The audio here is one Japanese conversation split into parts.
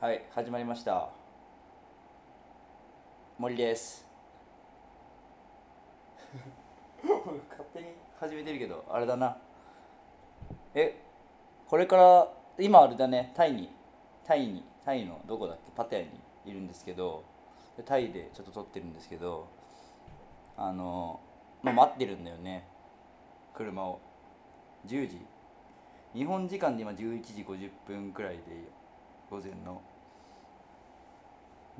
はい始まりました。森です。勝手に始めてるけどあれだな。えこれから今あれだね。タイに。タイに。タイのどこだっけ？パタヤにいるんですけどでタイでちょっと撮ってるんですけどあのまあ待ってるんだよね。車を。10時。日本時間で今11時50分くらいで午前の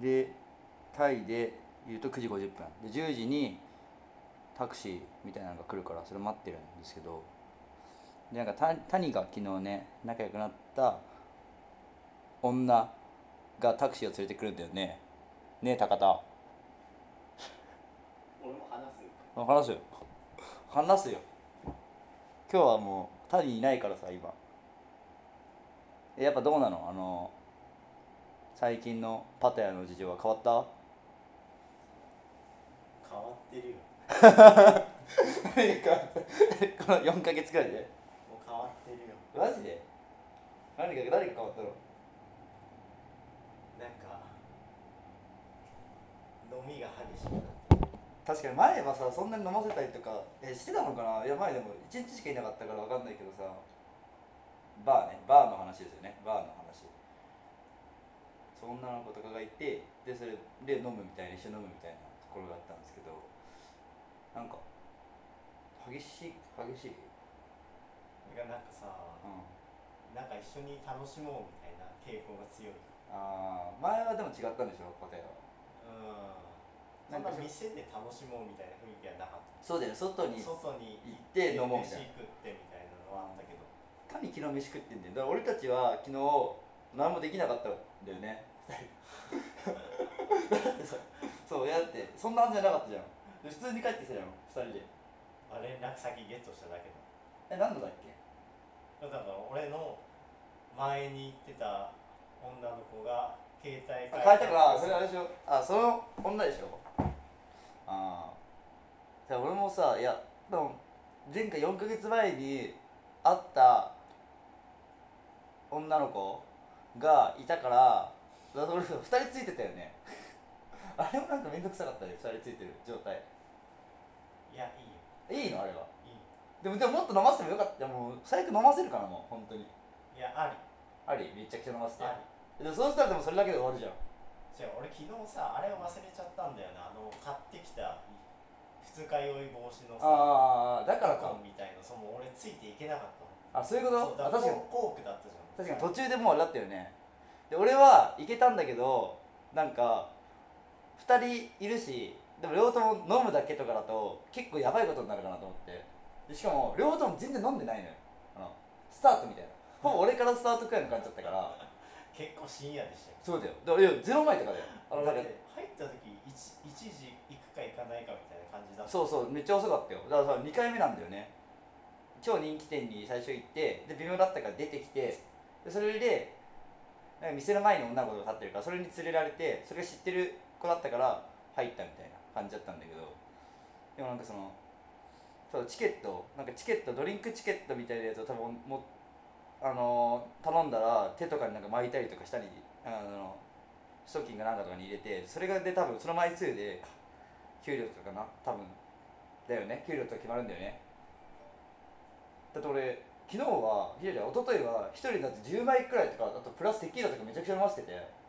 でタイで言うと9時50分。で10時にタクシーみたいなのが来るからそれ待ってるんですけど。でなんかた谷が昨日ね仲良くなった女がタクシーを連れてくるんだよね。ねえ高田。俺も話すよ。あ話すよ。話すよ。今日はもう谷いないからさ今。えやっぱどうなの？あの最近のパタヤの事情は変わった？変わってるよ。何か。この4ヶ月くらいで？もう変わってるよ。マジで？何か誰が変わったの？なんか飲みが激しくなって確かに前はさそんなに飲ませたりとかえしてたのかな？いや前でも1日しかいなかったから分かんないけどさ。バーね。バーの話ですよね。バーの話そんなの子とかがいてでそれで飲むみたいな一緒に飲むみたいなところがあったんですけどなんか激しい激しい？がなんかさうん。なんか一緒に楽しもうみたいな傾向が強い。あー前はでも違ったんでしょ？答えは。うん。なんんか店で楽しもうみたいな雰囲気はなかっそうだよね。外にた外に行って飲もうみたいな。飯食ってみたいなのはあったけど。神昨日飯食ってんだよ。だから俺たちは昨日何もできなかったんだよねだってさそういやだってそんなはずじゃなかったじゃん。で普通に帰ってきたじゃん2人で。まあ連絡先ゲットしただけだえ何度だっけ？だから俺の前に行ってた女の子が携帯あ変えたからそれあれでしょ。あその女でしょ。ああじゃあ俺もさいやでも前回4ヶ月前に会った女の子がいたからだから俺2人ついてたよね。あれもなんか面倒くさかったよ2人ついてる状態。いやいいよ。いいのあれは。いい。でもでももっと飲ませてもよかった。もう最悪飲ませるからもう本当に。いやあり。ありめちゃくちゃ飲ませて。あり。でもそうしたらでもそれだけで終わるじゃん。違う俺昨日さあれを忘れちゃったんだよな。あの買ってきた二日酔い防止のさああだからか。みたいなその俺ついていけなかったのあそういうことそうだ確かにコークだったじゃん。確かに途中でもうあれだったよねで俺は行けたんだけどなんか2人いるしでも両方とも飲むだけとかだと結構やばいことになるかなと思って。でしかも両方とも全然飲んでないのよ。あのスタートみたいな。ほぼ俺からスタートくらいの感じだったから。結構深夜でしたよ。そうだよ。だからいやゼロ前とかだよ。あのだって入った時一一時行くか行かないかみたいな感じだった。そうそうめっちゃ遅かったよ。だからさ2回目なんだよね。超人気店に最初行ってで微妙だったから出てきてでそれで店の前に女の子が立ってるからそれに連れられてそれが知ってる子だったから入ったみたいな感じだったんだけどでもなんかそのそうチケットなんかチケットドリンクチケットみたいなやつを多分もあのー頼んだら手とかになんか巻いたりとかしたりあのストッキングなんかとかに入れてそれがで多分その枚数で給料とかな多分。だよね。給料とか決まるんだよね。だって俺昨日はいやいや一昨日は一人だって10枚くらいとかあとプラステキーラとかめちゃくちゃ飲ませてて。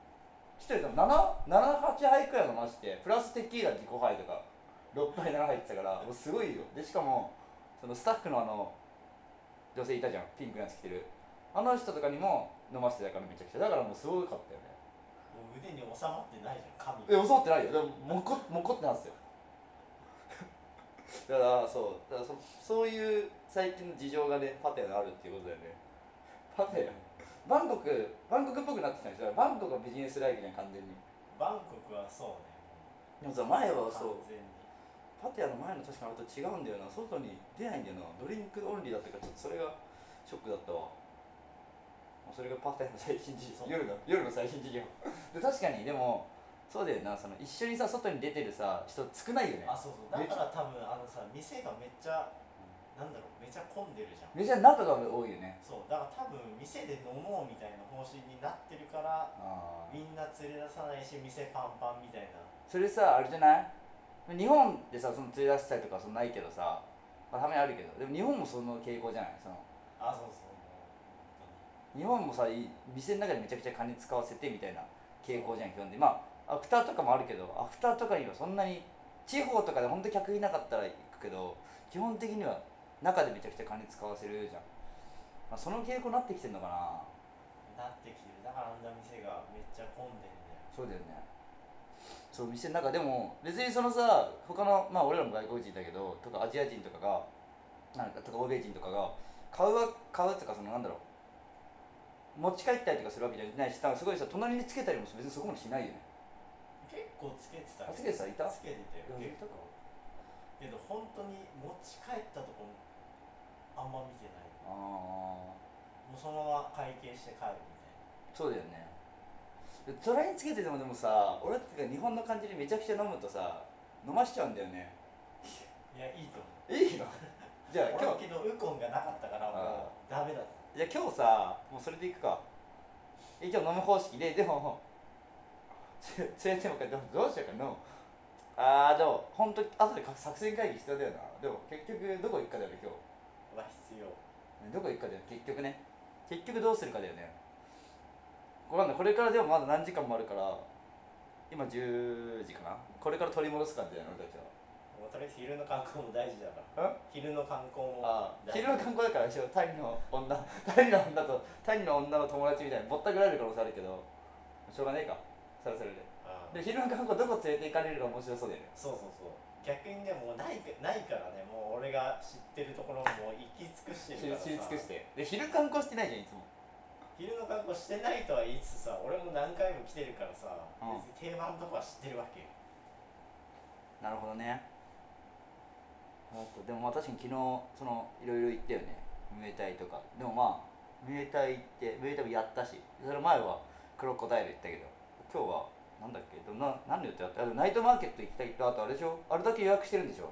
一人でも78杯くらい飲ませてプラステキーラ5杯とか6杯7杯ってたからもうすごいよ。でしかもそのスタッフのあの女性いたじゃん。ピンクのやつ着てる。あの人とかにも飲ませてたからめちゃくちゃ。だからもうすごかったよね。もう腕に収まってないじゃん髪え襲ってないよ。でももこもこってなんですよだからそうだからそそういう最近の事情がねパテナあるっていうことだよね。パテナバンコクバンコクっぽくなってきたんですよ。バンコクはビジネスライフじゃん完全に。バンコクはそうね。でもさ前はそう。完全に。パテナの前の確かあれと違うんだよな。外に出ないんだよな。ドリンクオンリーだったからちょっとそれがショックだったわ。もうそれがパテナの最新事情。夜の夜の最新事情。で確かにでもそうだよなその一緒にさ外に出てるさ人少ないよね。あそうそう。だから多分あのさ店がめっちゃなんだろうめっちゃ混んでるじゃん。めちゃ中が多いよね。そう。だから多分店で飲もうみたいな方針になってるからみんな連れ出さないし店パンパンみたいな。それさあれじゃない？日本でさその連れ出したりとかそんないけどさ、まあ、たまにあるけど。でも日本もその傾向じゃない？その。あそうそう日本もさい店の中でめちゃくちゃ金使わせてみたいな傾向じゃん基本でまあアフターとかもあるけどアフターとかにはそんなに地方とかで本当に客いなかったら行くけど基本的には中でめちゃくちゃ金使わせるじゃん、まあ、その傾向になってきてんのかな。なってきてる。だからあんな店がめっちゃ混んでんだよ。そうだよね。そう店の中でも別にそのさ他のまあ俺らも外国人だけどとかアジア人とかがなんかとか欧米人とかが買うは買うっていうかそのなんだろう。持ち帰ったりとかするわけじゃないし多分すごいさ隣につけたりも別にそこまでしないよね結構つけてたあつけてた？いた？つけてたよ。いや結構けど本当に持ち帰ったとこあんま見てない。あもうそのまま会計して帰るみたいあそうだよね。で隣につけててもでもさ俺ってか日本の感じでめちゃくちゃ飲むとさ飲ましちゃうんだよね。ないやいいと思う。いいの？じゃあ 今日。ウコンがなかったからもうダメだったじゃあ今日さもうそれでいくか。一応飲む方式ででもつ連れてもかどうどうしようかの。ああでも本当後でか作戦会議必要だよな。でも結局どこ行くかだよね今は必要。日どこ行くかだよ結局ね。結局どうするかだよね。これなんだこれからでもまだ何時間もあるから今10時かな。これから取り戻す感じだよね俺たちは。もうとりあえず昼の観光も大事だから。ん？昼の観光も昼の観光だから一緒タイの女タイの女とタイの女の友達みたいにぼったくられる可能性あるけどしょうがねえかそれはそれでで昼の観光どこ連れて行かれるか面白そうだよね。そうそうそう。逆にねもうないかないからねもう俺が知ってるところも行き尽くして知りるからさ。知り尽くして。で昼観光してないじゃんいつも。昼の観光してないとは言いつつさ俺も何回も来てるからさ、うん。別に定番のとこは知ってるわけよ。なるほどね。あとでもまあ確かに昨日そのいろいろ言ったよね。ムエタイとか。でもまあムエタイってムエタイもやったし。それ前はクロコダイル行ったけど今日はなんだっけ？どな何の予定だった？あのナイトマーケット行きたいとあとあれでしょ？あれだけ予約してるんでしょ？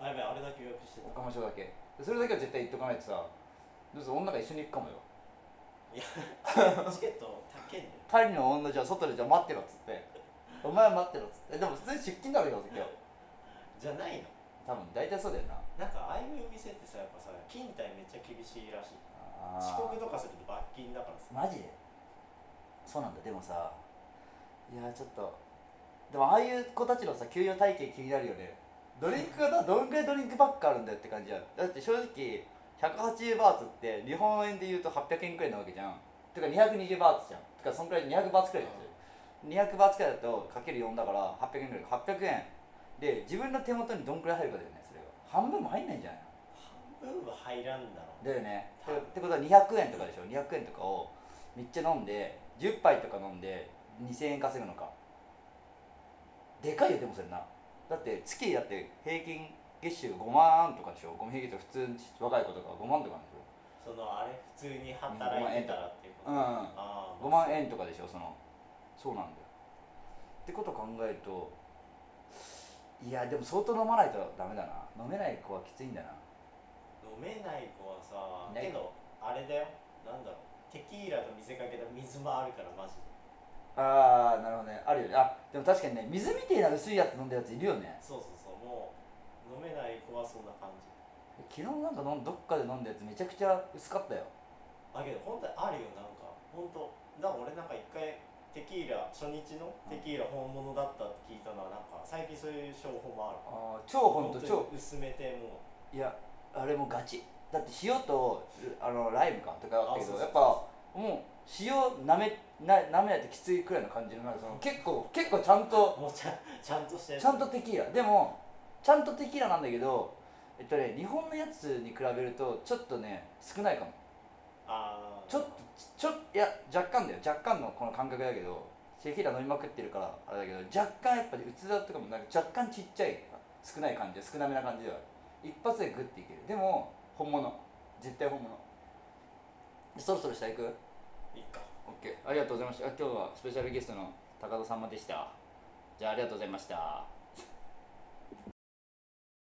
あやべえあれだけ予約してた。岡間署だけ。それだけは絶対行っとかないとさ。どうぞ女が一緒に行くかもよ。いや チケット高いんだよ。パリの女じゃあ外でじゃあ待ってろっつって。お前は待ってろっつって。でも普通に出勤だろよ今日。じゃないの？多分大体そうだよな。なんかああいう店ってさやっぱさ勤怠めっちゃ厳しいらしい。遅刻とかすると罰金だからさ。マジで？そうなんだ。でもさいやちょっと。でもああいう子たちのさ給与体系気になるよね。ドリンクがどんぐらいドリンクばっかあるんだよって感じやだって正直180バーツって日本円で言うと800円くらいなわけじゃん。てか220バーツじゃん。てかそんくらい200バーツくらいです。よ200バーツくらいだとかける4だから800円くらい。800円。で自分の手元にどんくらい入るかだよねそれが半分も入んないんじゃないの？半分は入らんだろう。だよね。ってことは200円とかでしょ。200円とかをめっちゃ飲んで10杯とか飲んで2000円稼ぐのか。でかいよでもそれな。だって月だって平均月収5万とかでしょ。5万平均とか普通に若い子とか5万とかなんでしそのあれ普通に働いてたらっていうこと。ょうんああ5万円とかでしょその。そうなんだよ。ってこと考えるといやでも相当飲まないとダメだな。飲めない子はきついんだな。飲めない子はさけどあれだよ。なんだろう。テキーラと見せかけた水もあるからマジでああなるほどね。あるよね。あでも確かにね水みてえな薄いやつ飲んだやついるよね。そうそうそうもう飲めない子はそんな感じ。昨日なんかどっかで飲んだやつめちゃくちゃ薄かったよ。あけど本当にあるよなんか。本当だから俺なんか一回テキーラ初日のテキーラ本物だったって聞いたのはなんか最近そういう商法もある。あー超本当に薄めてもいやあれもガチ。だって塩とあのライムかとかあったけどやっぱもう塩なめななめないときついくらいの感じのなんかその結構結構ちゃんとうもうちゃんちゃんとしてるちゃんとテキーラ。でもちゃんとテキーラなんだけどえっとね日本のやつに比べるとちょっとね少ないかも。あー。ちょっとちょいや若干だよ。若干のこの感覚だけどテキーラ飲みまくってるからあれだけど若干やっぱり器とかもなんか若干ちっちゃい少ない感じ少なめな感じでは一発でグッていける。でも本物。絶対本物。でそろそろ下行く？いいか。OK ありがとうございました。今日はスペシャルゲストの高田さんまでした。じゃあありがとうございました。